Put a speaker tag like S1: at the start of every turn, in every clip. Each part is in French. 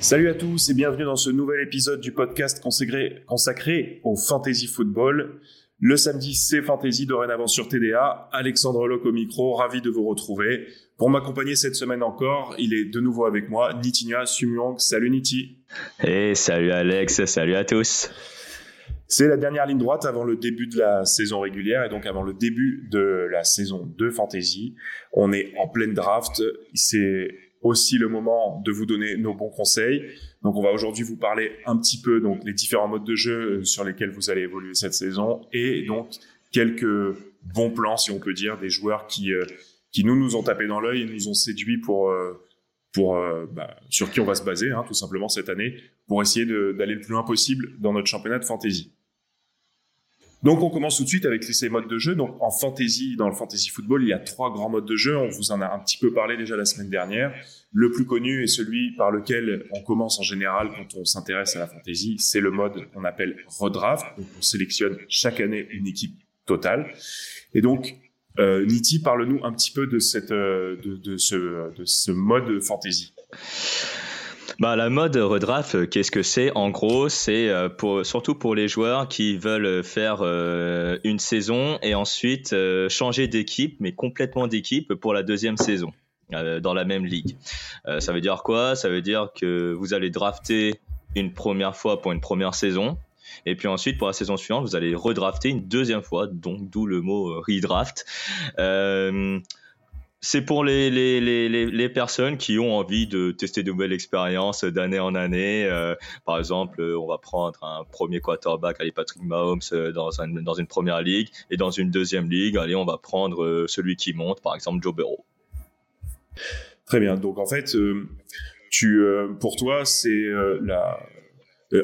S1: Salut à tous et bienvenue dans ce nouvel épisode du podcast consacré, au fantasy football. Le samedi, c'est fantasy dorénavant sur TDA. Alexandre Locke au micro, ravi de vous retrouver. Pour m'accompagner cette semaine encore, il est de nouveau avec moi, Nitinia Sumyong. Salut Niti.
S2: Et salut Alex, salut à tous.
S1: C'est la dernière ligne droite avant le début de la saison régulière et donc avant le début de la saison de fantasy. On est en pleine draft. C'est aussi le moment de vous donner nos bons conseils. Donc on va aujourd'hui vous parler un petit peu donc les différents modes de jeu euh, sur lesquels vous allez évoluer cette saison et donc quelques bons plans si on peut dire des joueurs qui euh, qui nous nous ont tapé dans l'œil et nous ont séduit pour euh, pour bah, sur qui on va se baser hein, tout simplement cette année pour essayer d'aller le plus loin possible dans notre championnat de fantasy. Donc on commence tout de suite avec ces modes de jeu. Donc en fantasy, dans le fantasy football, il y a trois grands modes de jeu. On vous en a un petit peu parlé déjà la semaine dernière. Le plus connu est celui par lequel on commence en général quand on s'intéresse à la fantasy. C'est le mode qu'on appelle redraft. Donc on sélectionne chaque année une équipe totale. Et donc euh, Niti, parle-nous un petit peu de cette euh, de, de ce de ce mode fantasy.
S2: Bah, la mode redraft, euh, qu'est-ce que c'est? En gros, c'est euh, pour, surtout pour les joueurs qui veulent faire euh, une saison et ensuite euh, changer d'équipe, mais complètement d'équipe pour la deuxième saison euh, dans la même ligue. Euh, ça veut dire quoi? Ça veut dire que vous allez drafter une première fois pour une première saison. Et puis ensuite, pour la saison suivante, vous allez redrafter une deuxième fois, donc d'où le mot euh, redraft. C'est pour les, les, les, les, personnes qui ont envie de tester de nouvelles expériences d'année en année. Euh, par exemple, euh, on va prendre un premier quarterback, allez, Patrick Mahomes, euh, dans, dans une première ligue. Et dans une deuxième ligue, allez, on va prendre celui qui monte, par exemple Joe Burrow.
S1: Très bien. Donc en fait, tu, pour toi, c'est la,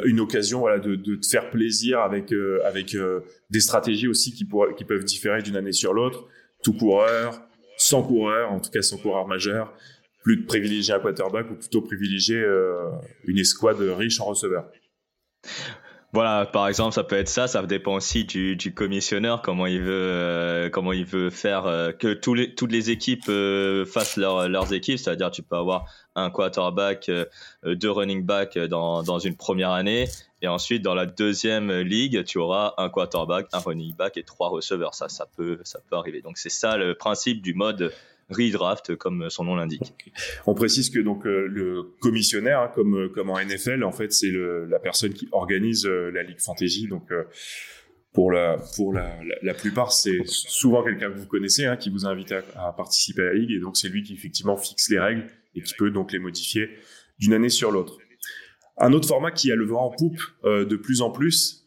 S1: une occasion voilà, de, de te faire plaisir avec, avec des stratégies aussi qui, pourraient- qui peuvent différer d'une année sur l'autre. Tout coureur, sans coureur, en tout cas sans coureur majeur, plus de privilégier un quarterback ou plutôt privilégier euh, une escouade riche en receveurs.
S2: Voilà, par exemple, ça peut être ça. Ça dépend aussi du, du commissionneur, comment il veut, euh, comment il veut faire euh, que tous les, toutes les équipes euh, fassent leur- leurs équipes. C'est-à-dire, tu peux avoir un quarterback, deux running back dans, dans une première année, et ensuite dans la deuxième ligue, tu auras un quarterback, un running back et trois receveurs. Ça, ça peut, ça peut arriver. Donc c'est ça le principe du mode redraft, comme son nom l'indique.
S1: On précise que donc euh, le commissionnaire, hein, comme euh, comme en NFL, en fait, c'est la personne qui organise euh, la ligue fantasy. Donc pour la pour la, la, plupart, c'est souvent quelqu'un que vous connaissez hein, qui vous invite à, participer à la ligue, et donc c'est lui qui effectivement fixe les règles et qui peut donc les modifier d'une année sur l'autre. Un autre format qui a le vent en poupe de plus en plus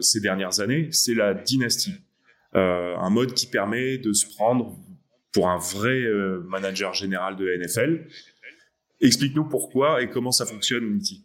S1: ces dernières années, c'est la dynastie. Un mode qui permet de se prendre pour un vrai euh, manager général de NFL. Explique-nous pourquoi et comment ça fonctionne, Unity.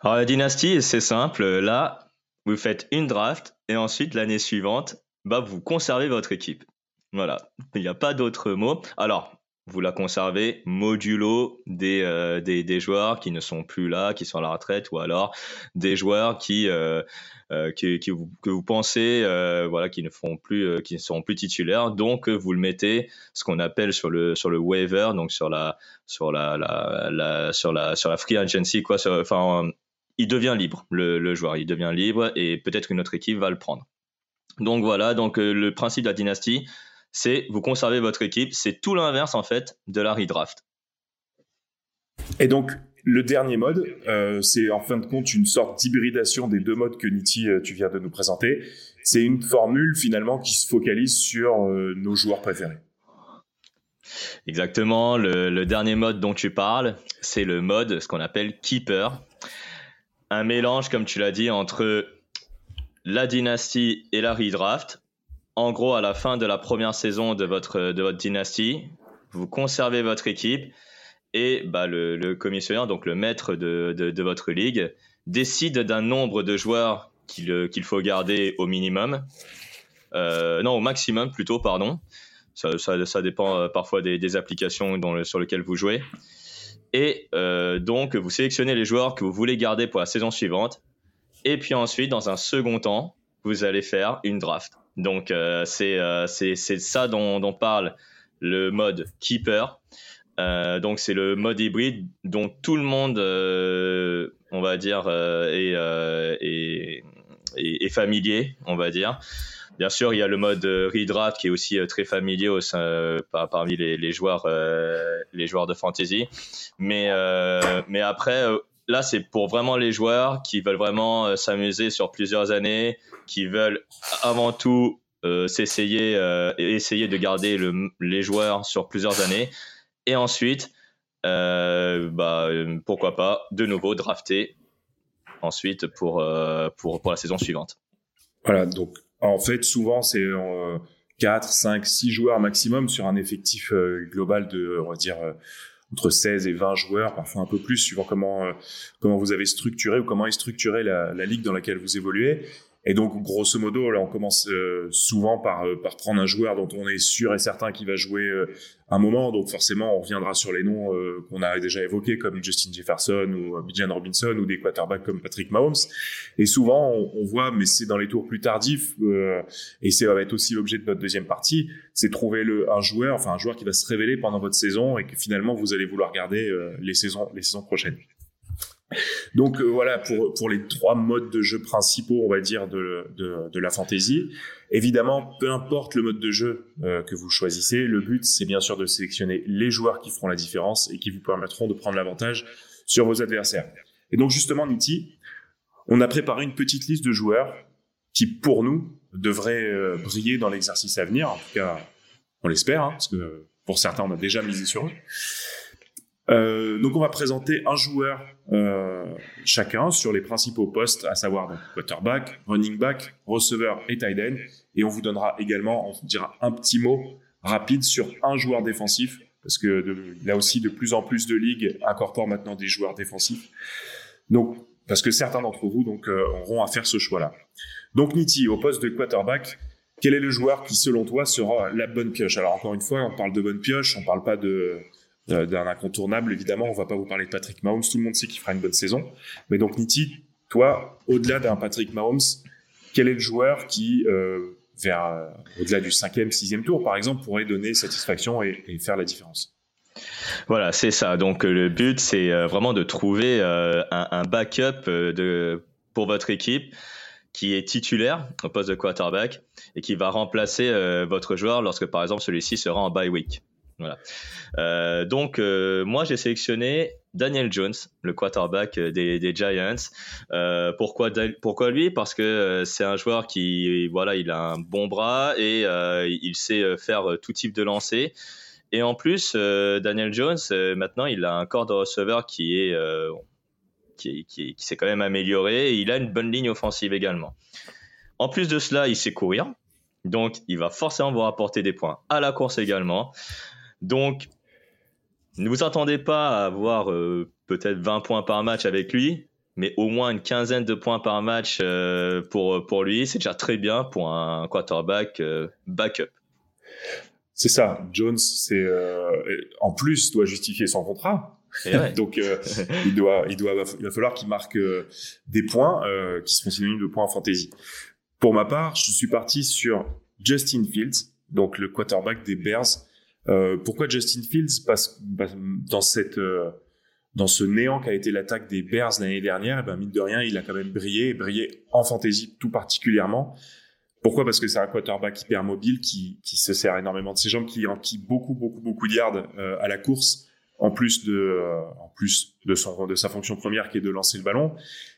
S2: Alors la dynastie, c'est simple. Là, vous faites une draft et ensuite l'année suivante, bah vous conservez votre équipe. Voilà, il n'y a pas d'autre mot. Alors, vous la conservez modulo des, euh, des, des, joueurs qui ne sont plus là, qui sont à la retraite, ou alors des joueurs qui, euh, euh qui, qui vous, que vous pensez euh, voilà, qui ne, font plus, euh, qui ne seront plus titulaires. Donc, vous le mettez, ce qu'on appelle sur le, sur le waiver, donc sur la, sur la, la, la sur la, sur la free agency, quoi. Enfin, il devient libre, le, le joueur, il devient libre et peut-être qu'une autre équipe va le prendre. Donc voilà, donc le principe de la dynastie, c'est vous conservez votre équipe. C'est tout l'inverse en fait de la redraft.
S1: Et donc le dernier mode, euh, c'est en fin de compte une sorte d'hybridation des deux modes que Niti euh, tu viens de nous présenter. C'est une formule finalement qui se focalise sur euh, nos joueurs préférés.
S2: Exactement. Le, le, dernier mode dont tu parles, c'est le mode ce qu'on appelle keeper. Un mélange, comme tu l'as dit, entre la dynastie et la redraft en gros, à la fin de la première saison de votre, de votre dynastie, vous conservez votre équipe et bah, le, le commissionnaire, donc le maître de, de, de votre ligue, décide d'un nombre de joueurs qu'il faut garder au minimum. Euh, non, au maximum plutôt, pardon. Ça, ça, dépend euh, parfois des, applications sur lesquelles vous jouez. Et euh, donc, vous sélectionnez les joueurs que vous voulez garder pour la saison suivante. Et puis ensuite, dans un second temps, vous allez faire une draft. Donc euh, euh, c'est c'est ça dont, dont, parle le mode keeper. Euh, donc c'est le mode hybride dont tout le monde, euh, on va dire, euh, est, est, est, est, familier, on va dire. Bien sûr, il y a le mode redraft qui est aussi très familier au sein, parmi les, les joueurs, les joueurs de fantasy. Mais, mais après, là, c'est pour vraiment les joueurs qui veulent vraiment euh, s'amuser sur plusieurs années, qui veulent avant tout euh, s'essayer euh, essayer de garder le, les joueurs sur plusieurs années. Et ensuite, bah, pourquoi pas, de nouveau drafter ensuite pour, pour, pour la saison suivante.
S1: Voilà, donc en fait, souvent, c'est 4, 5, 6 joueurs maximum sur un effectif global de, on va dire, entre 16 et 20 joueurs, parfois un peu plus, suivant comment, euh, comment vous avez structuré ou comment est structurée la, la ligue dans laquelle vous évoluez. Et donc, grosso modo, là, on commence euh, souvent par, euh, par prendre un joueur dont on est sûr et certain qu'il va jouer euh, un moment. Donc, forcément, on reviendra sur les noms qu'on a déjà évoqués, comme Justin Jefferson ou Bijan Robinson ou des quarterbacks comme Patrick Mahomes. Et souvent, on, on voit, mais c'est dans les tours plus tardifs, et c'est va être aussi l'objet de notre deuxième partie, c'est trouver le, un joueur, enfin un joueur qui va se révéler pendant votre saison et que finalement vous allez vouloir garder les saisons, les saisons prochaines. Donc euh, voilà pour pour les trois modes de jeu principaux, on va dire de de, la fantasy. Évidemment, peu importe le mode de jeu euh, que vous choisissez, le but c'est bien sûr de sélectionner les joueurs qui feront la différence et qui vous permettront de prendre l'avantage sur vos adversaires. Et donc justement, Niti, on a préparé une petite liste de joueurs qui, pour nous, devraient euh, briller dans l'exercice à venir. En tout cas, on l'espère, hein, parce que pour certains, on a déjà misé sur eux. Euh, donc on va présenter un joueur euh, chacun sur les principaux postes, à savoir donc, quarterback, running back, receveur et tight end. Et on vous donnera également, on vous dira un petit mot rapide sur un joueur défensif, parce que là aussi de plus en plus de ligues incorporent maintenant des joueurs défensifs. Donc parce que certains d'entre vous donc euh, auront à faire ce choix-là. Donc Niti au poste de quarterback. Quel est le joueur qui, selon toi, sera la bonne pioche? Alors encore une fois, on parle de bonne pioche, on parle pas de d'un incontournable. Évidemment, on va pas vous parler de Patrick Mahomes. Tout le monde sait qu'il fera une bonne saison. Mais donc, Niti, toi, au-delà d'un Patrick Mahomes, quel est le joueur qui, euh, vers euh, au-delà du cinquième, sixième tour, par exemple, pourrait donner satisfaction et, et faire la différence?
S2: Voilà, c'est ça. Donc, le but, c'est vraiment de trouver un, un, backup de, pour votre équipe qui est titulaire au poste de quarterback et qui va remplacer votre joueur lorsque, par exemple, celui-ci sera en bye week. Euh, donc euh, moi j'ai sélectionné Daniel Jones, le quarterback des, des Giants. Euh, pourquoi lui? Parce que euh, c'est un joueur qui voilà il a un bon bras et euh, il sait faire tout type de lancer. Et en plus Daniel Jones maintenant il a un corps de receveur qui est qui, qui, qui s'est quand même amélioré et il a une bonne ligne offensive également. En plus de cela, il sait courir. Donc, il va forcément vous rapporter des points à la course également. Donc, ne vous attendez pas à avoir euh, peut-être 20 points par match avec lui, mais au moins une quinzaine de points par match euh, pour, pour lui. C'est déjà très bien pour un quarterback euh, backup.
S1: C'est ça. Jones, c'est en plus doit justifier son contrat. Donc il doit, il doit, il va falloir qu'il marque des points qui seront synonymes de points en fantasy. Pour ma part, je suis parti sur Justin Fields, donc le quarterback des Bears. Pourquoi Justin Fields Parce que dans cette dans ce néant qu'a été l'attaque des Bears l'année dernière, et eh ben mine de rien, il a quand même brillé, brillé en fantasy tout particulièrement. Pourquoi? Parce que c'est un quarterback hyper mobile qui, qui se sert énormément de ses jambes, qui enquille beaucoup, beaucoup, beaucoup de yards euh, à la course, en plus de, euh, en plus de, son, de sa fonction première qui est de lancer le ballon.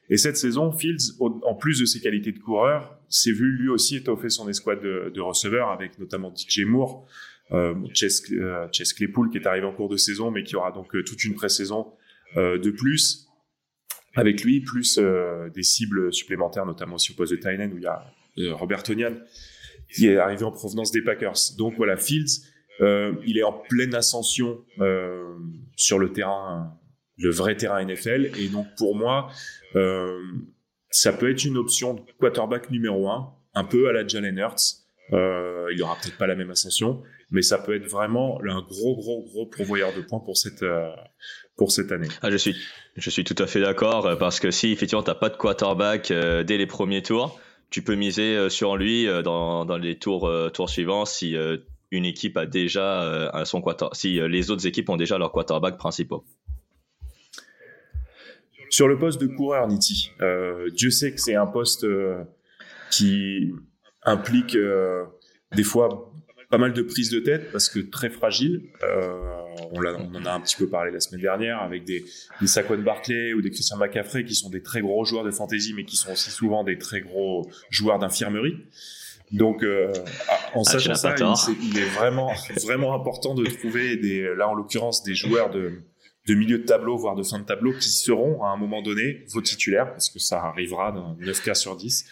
S1: Et cette saison, Fields, en plus de ses qualités de coureur, s'est vu lui aussi étoffer son escouade de, de receveurs avec notamment DJ Moore, euh, Chess, euh, Chess Claypool qui est arrivé en cours de saison, mais qui aura donc euh, toute une pré-saison euh, de plus avec lui, plus euh, des cibles supplémentaires, notamment aussi au poste de Tynan où il y a Robert Tonian qui est arrivé en provenance des Packers. Donc voilà, Fields, il est en pleine ascension sur le terrain, le vrai terrain NFL. Et donc pour moi, ça peut être une option de quarterback numéro un, un peu à la Jalen Hurts. Euh, il aura peut-être pas la même ascension, mais ça peut être vraiment un gros, gros, gros pourvoyeur de points pour cette, pour cette année.
S2: Ah, je suis, je suis tout à fait d'accord euh, parce que si effectivement t'as pas de quarterback euh, dès les premiers tours, tu peux miser euh, sur lui dans, dans les tours, tours suivants si une équipe a déjà son quarter, si les autres équipes ont déjà leur quarterback principal.
S1: Sur le poste de coureur, Niti, Dieu sait que c'est un poste qui implique des fois pas mal de prises de tête parce que très fragile. Euh, on, on, en a un petit peu parlé la semaine dernière avec des, des Saquon Barclay ou des Christian McCaffrey qui sont des très gros joueurs de fantasy mais qui sont aussi souvent des très gros joueurs d'infirmerie. Donc, euh, en ah, sachant ça, il, il, est vraiment, vraiment important de trouver des, là en l'occurrence, des joueurs de, de milieu de tableau, voire de fin de tableau, qui seront à un moment donné vos titulaires, parce que ça arrivera dans 9 cas sur 10.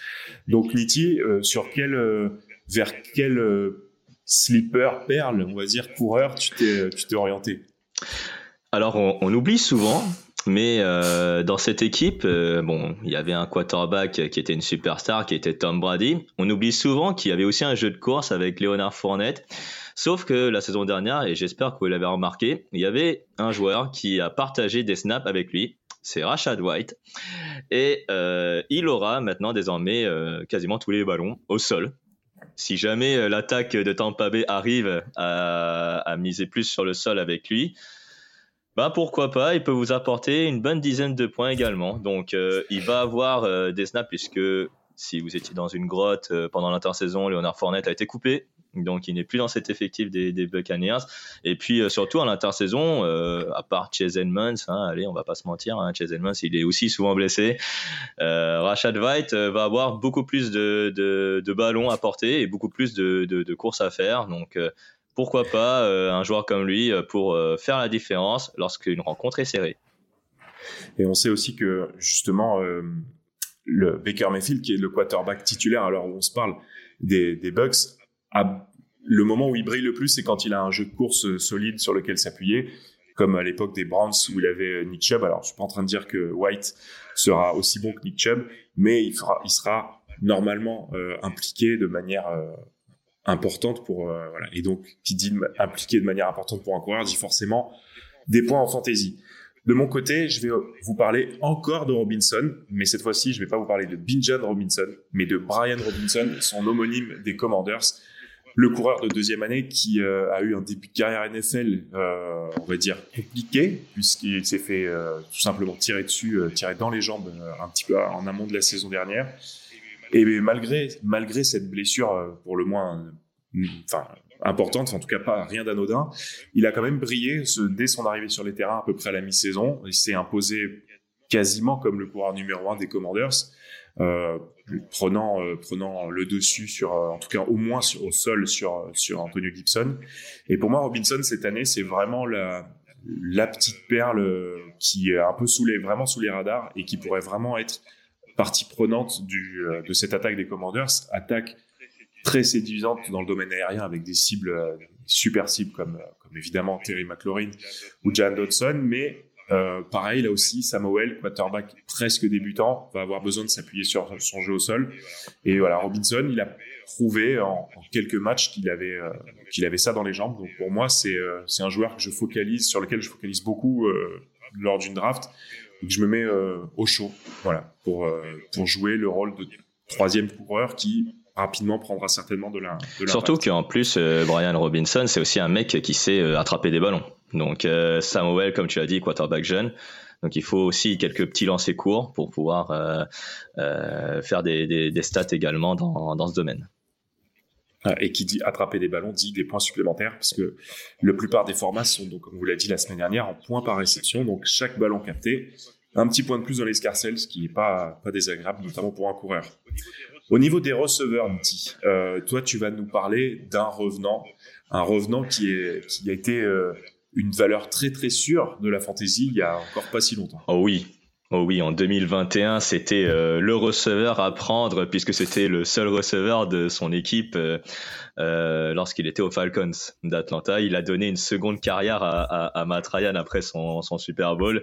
S1: Donc, Niti, euh, sur quel, euh, vers quel euh, slipper, perle, on va dire, coureur, tu t'es, tu t'es orienté?
S2: Alors, on, oublie souvent, mais dans cette équipe, bon, il y avait un quarterback qui était une superstar, qui était Tom Brady. On oublie souvent qu'il y avait aussi un jeu de course avec Leonard Fournette. Sauf que la saison dernière, et j'espère que vous l'avez remarqué, il y avait un joueur qui a partagé des snaps avec lui. C'est Rashad White. Et euh, il aura maintenant désormais quasiment tous les ballons au sol si jamais euh, l'attaque de Tampa Bay arrive à, miser plus sur le sol avec lui, bah pourquoi pas, il peut vous apporter une bonne dizaine de points également. Donc euh, il va avoir euh, des snaps puisque si vous étiez dans une grotte pendant l'intersaison, Leonard Fournette a été coupé donc il n'est plus dans cet effectif des, Buccaneers. Et puis euh, surtout à l'intersaison, euh, à part Chase Edmonds, hein, allez, on va pas se mentir, hein, Chase Edmonds, il est aussi souvent blessé. Euh, Rashad White euh, va avoir beaucoup plus de, de, ballons à porter et beaucoup plus de, courses à faire. Donc pourquoi pas un joueur comme lui pour faire la différence lorsqu'une rencontre est serrée.
S1: Et on sait aussi que justement le Baker Mayfield, qui est le quarterback titulaire, alors on se parle des Bucks, le moment où il brille le plus, c'est quand il a un jeu de course solide sur lequel s'appuyer, comme à l'époque des Browns où il avait euh, Nick Chubb. Alors, je suis pas en train de dire que White sera aussi bon que Nick Chubb, mais il, sera normalement euh, impliqué de manière euh, importante pour voilà. Et donc, qui dit impliqué de manière importante pour un coureur dit forcément des points en fantasy. De mon côté, je vais vous parler encore de Robinson, mais cette fois-ci, je vais pas vous parler de Binjan Robinson, mais de Brian Robinson, son homonyme des Commanders le coureur de deuxième année qui euh, a eu un début de carrière NFL, euh, on va dire compliqué, puisqu'il s'est fait euh, tout simplement tirer dessus, tirer dans les jambes un petit peu en amont de la saison dernière. Et malgré malgré cette blessure, pour le moins, enfin importante, en tout cas pas rien d'anodin, il a quand même brillé dès son arrivée sur les terrains à peu près à la mi-saison. Il s'est imposé quasiment comme le coureur numéro un des Commanders. Euh, prenant euh, prenant le dessus sur euh, en tout cas au moins sur, au sol sur sur Antonio Gibson et pour moi Robinson cette année c'est vraiment la la petite perle qui est un peu sous les vraiment sous les radars et qui pourrait vraiment être partie prenante du de cette attaque des Commanders attaque très séduisante dans le domaine aérien avec des cibles super cibles comme comme évidemment Terry McLaurin ou Jan Dodson mais Euh, pareil, là aussi, Samuel, quarterback presque débutant, va avoir besoin de s'appuyer sur son jeu au sol. Et voilà, Robinson, il a prouvé en, quelques matchs qu'il avait, euh, qu'il avait ça dans les jambes. Donc pour moi, c'est euh, c'est un joueur que je focalise, sur lequel je focalise beaucoup lors d'une draft et que je me mets au chaud, voilà, pour pour jouer le rôle de troisième coureur qui rapidement prendra certainement de la. De
S2: Surtout qu'en plus, Brian Robinson, c'est aussi un mec qui sait attraper des ballons. Donc euh, Samuel, comme tu as dit, quarterback jeune. Donc il faut aussi quelques petits lancers courts pour pouvoir euh, euh, faire des, stats également dans, ce domaine.
S1: Ah, et qui dit attraper des ballons dit des points supplémentaires parce que la plupart des formats sont donc comme vous l'a dit la semaine dernière en points par réception donc chaque ballon capté un petit point de plus dans l'escarcelle ce qui n'est pas désagréable notamment pour un coureur. Au niveau des receveurs, toi tu vas nous parler d'un revenant, un revenant qui a été une valeur très très sûre de la fantasy il y a encore pas si longtemps.
S2: Oh oui, Oh oui, en 2021, c'était euh, le receveur à prendre puisque c'était le seul receveur de son équipe euh, euh, lorsqu'il était aux Falcons d'Atlanta. Il a donné une seconde carrière à, à, Matt Ryan après son, son Super Bowl.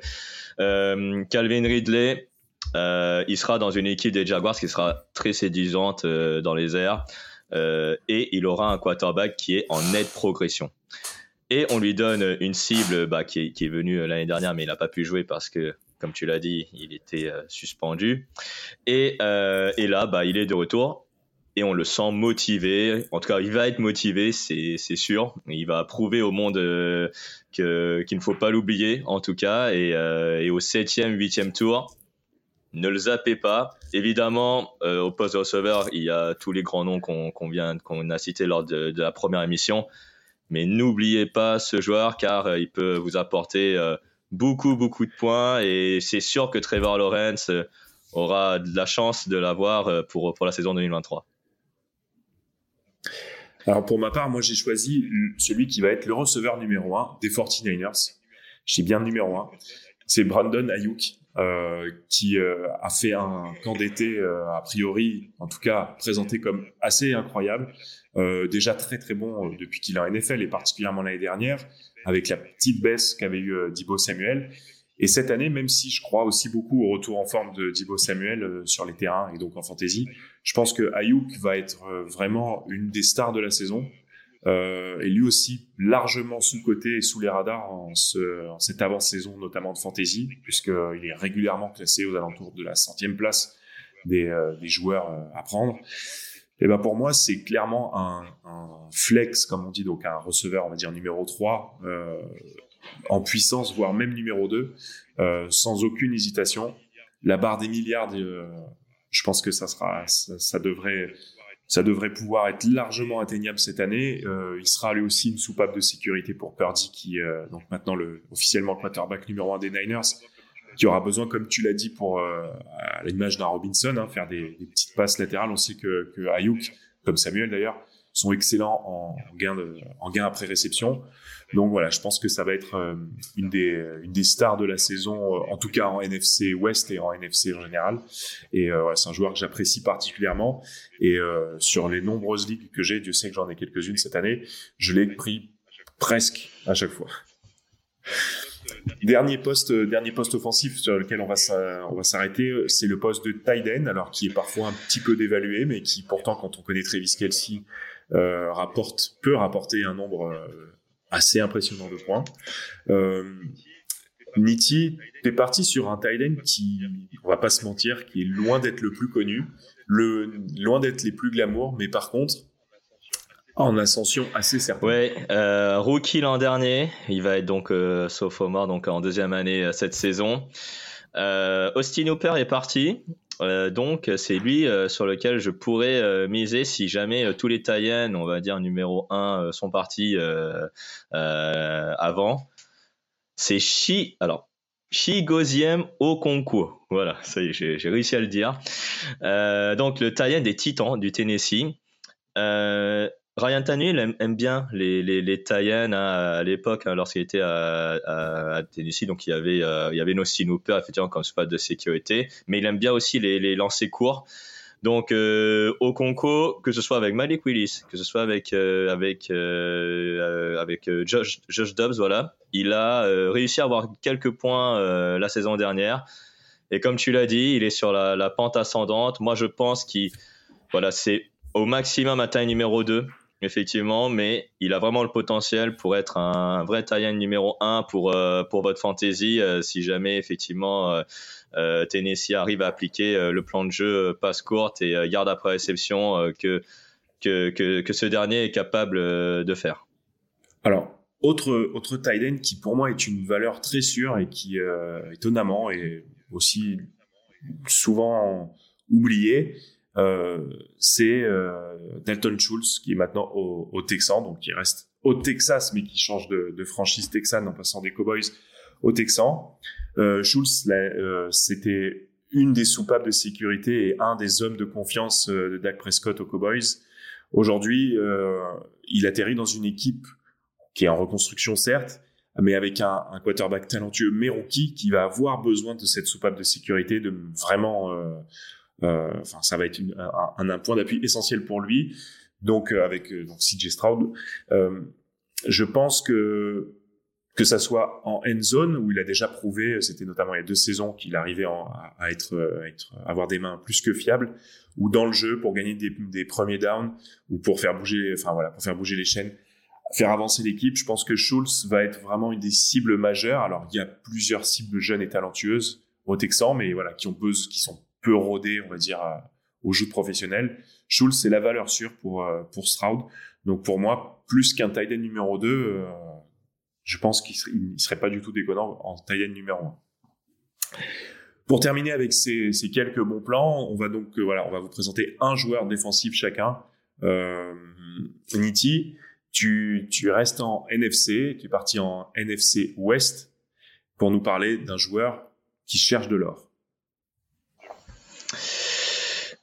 S2: Calvin Ridley, il sera dans une équipe des Jaguars qui sera très séduisante dans les airs et il aura un quarterback qui est en nette progression et on lui donne une cible bah, qui, est, qui, venue l'année dernière, mais il n'a pas pu jouer parce que, comme tu l'as dit, il était euh, suspendu. Et, euh, là, bah, il est de retour et on le sent motivé. En tout cas, il va être motivé, c'est sûr. Il va prouver au monde euh, qu'il ne faut pas l'oublier, en tout cas. Et, au septième, huitième tour, ne le zappez pas. Évidemment, au poste de receveur, il y a tous les grands noms qu'on vient, qu'on a cités lors de la première émission. Mais n'oubliez pas ce joueur car euh, il peut vous apporter euh, beaucoup, beaucoup de points et c'est sûr que Trevor Lawrence euh, aura de la chance de l'avoir pour, pour la saison 2023.
S1: Alors pour ma part, moi j'ai choisi celui qui va être le receveur numéro 1 des 49ers. J'ai bien le numéro 1. C'est Brandon Ayuk. qui a fait un camp d'été a priori, en tout cas présenté comme assez incroyable. Euh, déjà très très bon euh, depuis qu'il est en NFL et particulièrement l'année dernière, avec la petite baisse qu'avait eu euh, Dibo Samuel. Et cette année, même si je crois aussi beaucoup au retour en forme de Dibo Samuel sur les terrains et donc en fantasy, je pense que Ayuk va être vraiment une des stars de la saison. Euh, et lui aussi largement sous-côté et sous les radars en, ce, en cette avant-saison, notamment de fantasy, puisqu'il est régulièrement classé aux alentours de la centième place des, des joueurs à prendre. Et ben pour moi, c'est clairement un, flex, comme on dit, donc un receveur, on va dire numéro 3, euh, en puissance, voire même numéro 2, euh, sans aucune hésitation. La barre des milliards, euh, je pense que ça sera, ça, devrait, ça devrait pouvoir être largement atteignable cette année. Il sera lui aussi une soupape de sécurité pour Purdy, qui donc maintenant le officiellement quarterback numéro 1 des Niners qui aura besoin, comme tu l'as dit, pour euh, à l'image d'un Robinson, hein, faire des, des, petites passes latérales. On sait que, que Ayuk, comme Samuel d'ailleurs, sont excellents en gain, de, en gain après réception. Donc voilà, je pense que ça va être euh, une, des, une des stars de la saison, euh, en tout cas en NFC West et en NFC en général. Et euh, c'est un joueur que j'apprécie particulièrement. Et sur les nombreuses ligues que j'ai, Dieu sait que j'en ai quelques-unes cette année, je l'ai pris presque à chaque fois. Dernier poste, euh, dernier poste offensif sur lequel on va s'arrêter, euh, c'est le poste de tight alors qui est parfois un petit peu dévalué, mais qui pourtant, quand on connaît Travis Kelsey, euh, rapporte, peut rapporter un nombre assez impressionnant de points. Euh, Nitti, t'es parti sur un tight qui, on va pas se mentir, qui est loin d'être le plus connu, loin d'être les plus glamour, mais par contre, en ascension assez certaine.
S2: Ouais, euh, rookie l'an dernier, il va être donc euh, sophomore, donc en deuxième année euh, cette saison. Euh, Austin Hooper est parti, euh, donc c'est lui sur lequel je pourrais miser si jamais tous les Tayens, on va dire numéro 1, sont partis avant. C'est Chi, alors Chi Goziem au concours. Voilà, ça y est, j'ai réussi à le dire. donc le Tayen des Titans du Tennessee. Euh, Ryan Tannehill aime, bien les, les, les hein, à l'époque hein, lorsqu'il était à, Tennessee. Donc il y avait euh, il y avait effectivement comme spot de sécurité, mais il aime bien aussi les, les lancers courts. Donc au Conco, que ce soit avec Malik Willis, que ce soit avec avec avec Josh, Josh Dobbs, voilà, il a réussi à avoir quelques points la saison dernière. Et comme tu l'as dit, il est sur la, pente ascendante. Moi, je pense qu'il voilà, c'est au maximum taille numéro 2 effectivement, mais il a vraiment le potentiel pour être un vrai tie numéro 1 pour, euh, pour votre fantasy euh, si jamais effectivement euh, Tennessee arrive à appliquer le plan de jeu passe courte et garde après réception que, que, que, ce dernier est capable de faire.
S1: Alors, autre, autre tight qui pour moi est une valeur très sûre et qui étonnamment est aussi souvent oublié, c'est euh, Dalton Schultz qui est maintenant au, au, Texan, donc qui reste au Texas, mais qui change de, franchise texane en passant des Cowboys au Texan. Euh, Schultz, euh, c'était une des soupapes de sécurité et un des hommes de confiance euh, de Dak Prescott aux Cowboys. Aujourd'hui, il atterrit dans une équipe qui est en reconstruction certes, mais avec un, quarterback talentueux, mais rookie, qui va avoir besoin de cette soupape de sécurité, de vraiment euh, enfin, ça va être un, un, point d'appui essentiel pour lui. Donc, euh, avec euh, donc CJ Stroud, je pense que que ça soit en end zone où il a déjà prouvé, c'était notamment il y a deux saisons qu'il arrivait à, être, à être, avoir des mains plus que fiables, ou dans le jeu pour gagner des, des, premiers downs ou pour faire bouger, enfin voilà, pour faire bouger les chaînes, faire avancer l'équipe. Je pense que Schultz va être vraiment une des cibles majeures. Alors il y a plusieurs cibles jeunes et talentueuses au Texan, mais voilà, qui ont besoin, qui sont peu rodé, on va dire, au jeu professionnel. Schultz, c'est la valeur sûre pour, euh, pour Stroud. Donc pour moi, plus qu'un tight numéro 2, euh, je pense qu'il serait, serait pas du tout déconnant en tight numéro 1. Pour terminer avec ces, ces, quelques bons plans, on va donc euh, voilà, on va vous présenter un joueur défensif chacun. Euh, Niti, tu, tu restes en NFC, tu es parti en NFC West pour nous parler d'un joueur qui cherche de l'or.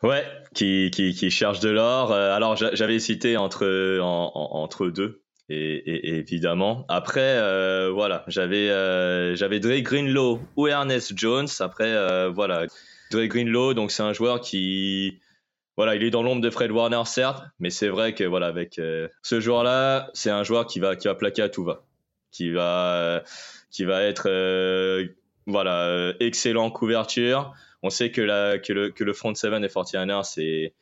S2: Ouais, qui, qui, qui cherche de l'or. Euh, alors j'avais cité entre entre deux. Et, évidemment. Après, euh, voilà, j'avais euh, j'avais Dre Greenlow ou Ernest Jones. Après, voilà, Dre Greenlow, donc c'est un joueur qui, voilà, il est dans l'ombre de Fred Warner certes, mais c'est vrai que voilà, avec ce joueur-là, c'est un joueur qui va qui va plaquer à tout va, qui va qui va être voilà excellent couverture on sait que, le, front seven des 49ers est,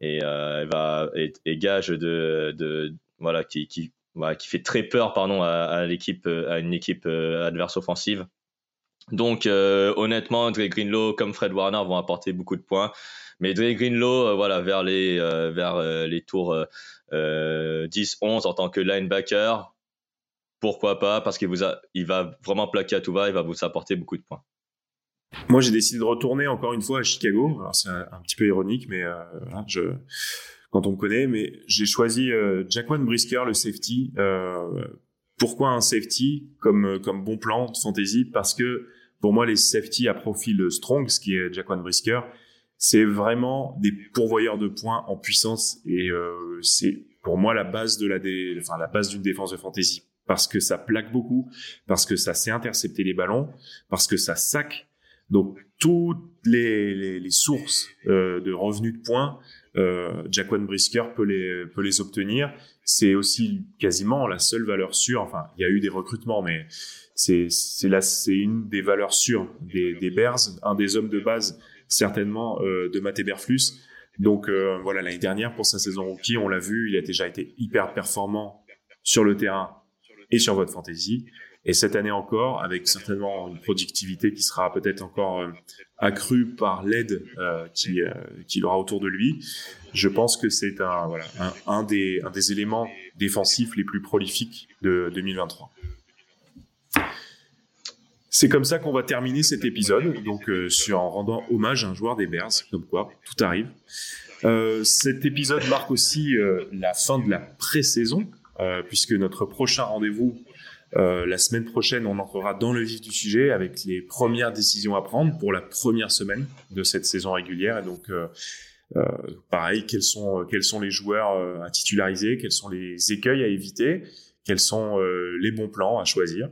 S2: et, euh, va, gage de, qui, fait très peur pardon, à, une équipe euh, adverse offensive. Donc euh, honnêtement, Dre Greenlow comme Fred Warner vont apporter beaucoup de points. Mais Dre Greenlow, voilà, vers les, tours 10-11 en tant que linebacker, pourquoi pas Parce qu'il va vraiment plaquer à tout va, il va vous apporter beaucoup de points.
S1: Moi, j'ai décidé de retourner encore une fois à Chicago. Alors, c'est un, petit peu ironique, mais euh, je, quand on me connaît, mais j'ai choisi euh, Jaquan Brisker, le safety. Euh, pourquoi un safety comme comme bon plan de fantasy? Parce que pour moi, les safety à profil strong, ce qui est Jaquan Brisker, c'est vraiment des pourvoyeurs de points en puissance et euh, c'est pour moi la base de la dé... enfin la base d'une défense de fantasy parce que ça plaque beaucoup, parce que ça sait intercepter les ballons, parce que ça sac donc toutes les, les, les sources euh, de revenus de points, euh, Jaquan Brisker peut les, peut les obtenir. C'est aussi quasiment la seule valeur sûre. Enfin, il y a eu des recrutements, mais c'est là une des valeurs sûres des, des Bears, un des hommes de base certainement euh, de Matt Eberflus. Donc euh, voilà, l'année dernière pour sa saison rookie, on l'a vu, il a déjà été hyper performant sur le terrain et sur votre fantasy. Et cette année encore, avec certainement une productivité qui sera peut-être encore euh, accrue par l'aide euh, qui euh, qu'il aura autour de lui, je pense que c'est un, voilà, un, des, éléments défensifs les plus prolifiques de 2023. C'est comme ça qu'on va terminer cet épisode, donc en rendant hommage à un joueur des Bears, comme quoi tout arrive. Cet épisode marque aussi la fin de la pré-saison, puisque notre prochain rendez-vous euh, la semaine prochaine, on entrera dans le vif du sujet avec les premières décisions à prendre pour la première semaine de cette saison régulière. Et donc, euh, euh, pareil, quels sont quels sont les joueurs à titulariser, quels sont les écueils à éviter, quels sont les bons plans à choisir?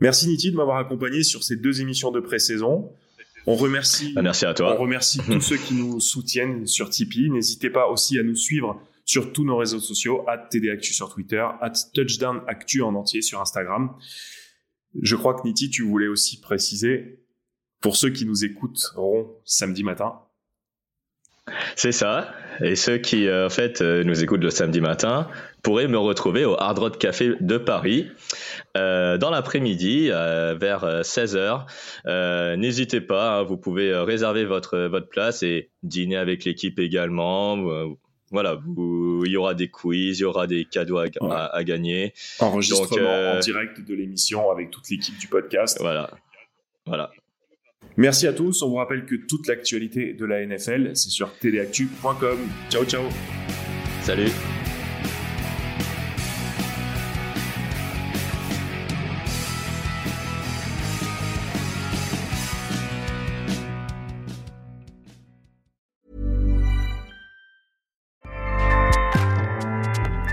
S1: Merci Niti de m'avoir accompagné sur ces deux émissions de pré-saison. On remercie,
S2: merci à toi.
S1: On remercie tous ceux qui nous soutiennent sur Tipeee. N'hésitez pas aussi à nous suivre sur tous nos réseaux sociaux, at TDActu sur Twitter, at Touchdown Actu en entier sur Instagram. Je crois que Niti, tu voulais aussi préciser, pour ceux qui nous écouteront samedi matin.
S2: C'est ça. Et ceux qui, euh, en fait, euh, nous écoutent le samedi matin pourraient me retrouver au Hard Rock Café de Paris euh, dans l'après-midi vers 16h. N'hésitez pas, hein, vous pouvez réserver votre, votre place et dîner avec l'équipe également voilà, il y aura des quiz, il y aura des cadeaux à, gagner.
S1: Enregistrement en direct de l'émission avec toute l'équipe du podcast.
S2: Voilà, voilà.
S1: Merci à tous. On vous rappelle que toute l'actualité de la NFL, c'est sur tdactu.com. Ciao, ciao.
S2: Salut.